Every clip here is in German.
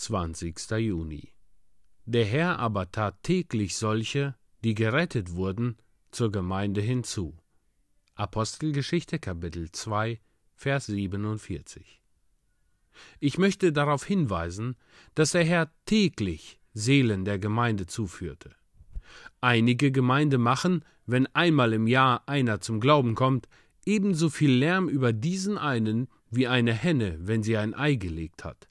20. Juni. Der Herr aber tat täglich solche, die gerettet wurden, zur Gemeinde hinzu. Apostelgeschichte Kapitel 2, Vers 47. Ich möchte darauf hinweisen, dass der Herr täglich Seelen der Gemeinde zuführte. Einige Gemeinde machen, wenn einmal im Jahr einer zum Glauben kommt, ebenso viel Lärm über diesen einen wie eine Henne, wenn sie ein Ei gelegt hat.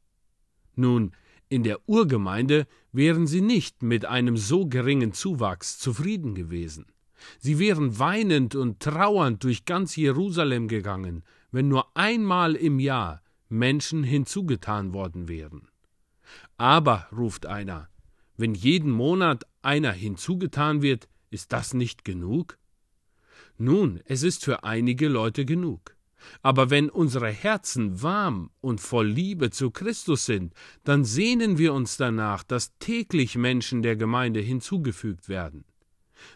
Nun, in der Urgemeinde wären sie nicht mit einem so geringen Zuwachs zufrieden gewesen. Sie wären weinend und trauernd durch ganz Jerusalem gegangen, wenn nur einmal im Jahr Menschen hinzugetan worden wären. Aber, ruft einer, wenn jeden Monat einer hinzugetan wird, ist das nicht genug? Nun, es ist für einige Leute genug. Aber wenn unsere Herzen warm und voll Liebe zu Christus sind, dann sehnen wir uns danach, dass täglich Menschen der Gemeinde hinzugefügt werden.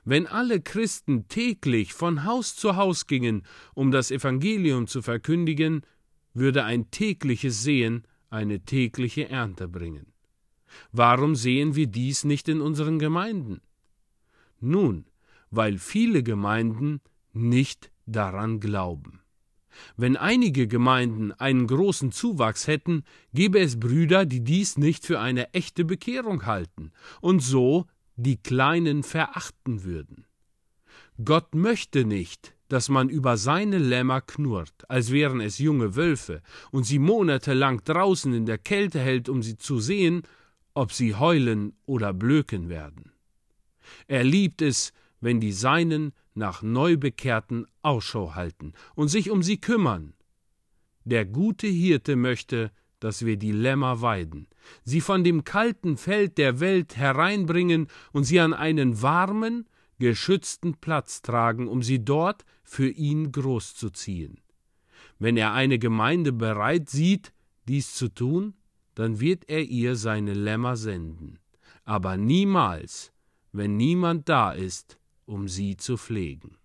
Wenn alle Christen täglich von Haus zu Haus gingen, um das Evangelium zu verkündigen, würde ein tägliches Sehen eine tägliche Ernte bringen. Warum sehen wir dies nicht in unseren Gemeinden? Nun, weil viele Gemeinden nicht daran glauben. Wenn einige Gemeinden einen großen Zuwachs hätten, gäbe es Brüder, die dies nicht für eine echte Bekehrung halten und so die Kleinen verachten würden. Gott möchte nicht, dass man über seine Lämmer knurrt, als wären es junge Wölfe, und sie monatelang draußen in der Kälte hält, um sie zu sehen, ob sie heulen oder blöken werden. Er liebt es, wenn die Seinen nach Neubekehrten Ausschau halten und sich um sie kümmern. Der gute Hirte möchte, dass wir die Lämmer weiden, sie von dem kalten Feld der Welt hereinbringen und sie an einen warmen, geschützten Platz tragen, um sie dort für ihn großzuziehen. Wenn er eine Gemeinde bereit sieht, dies zu tun, dann wird er ihr seine Lämmer senden, aber niemals, wenn niemand da ist, um sie zu pflegen.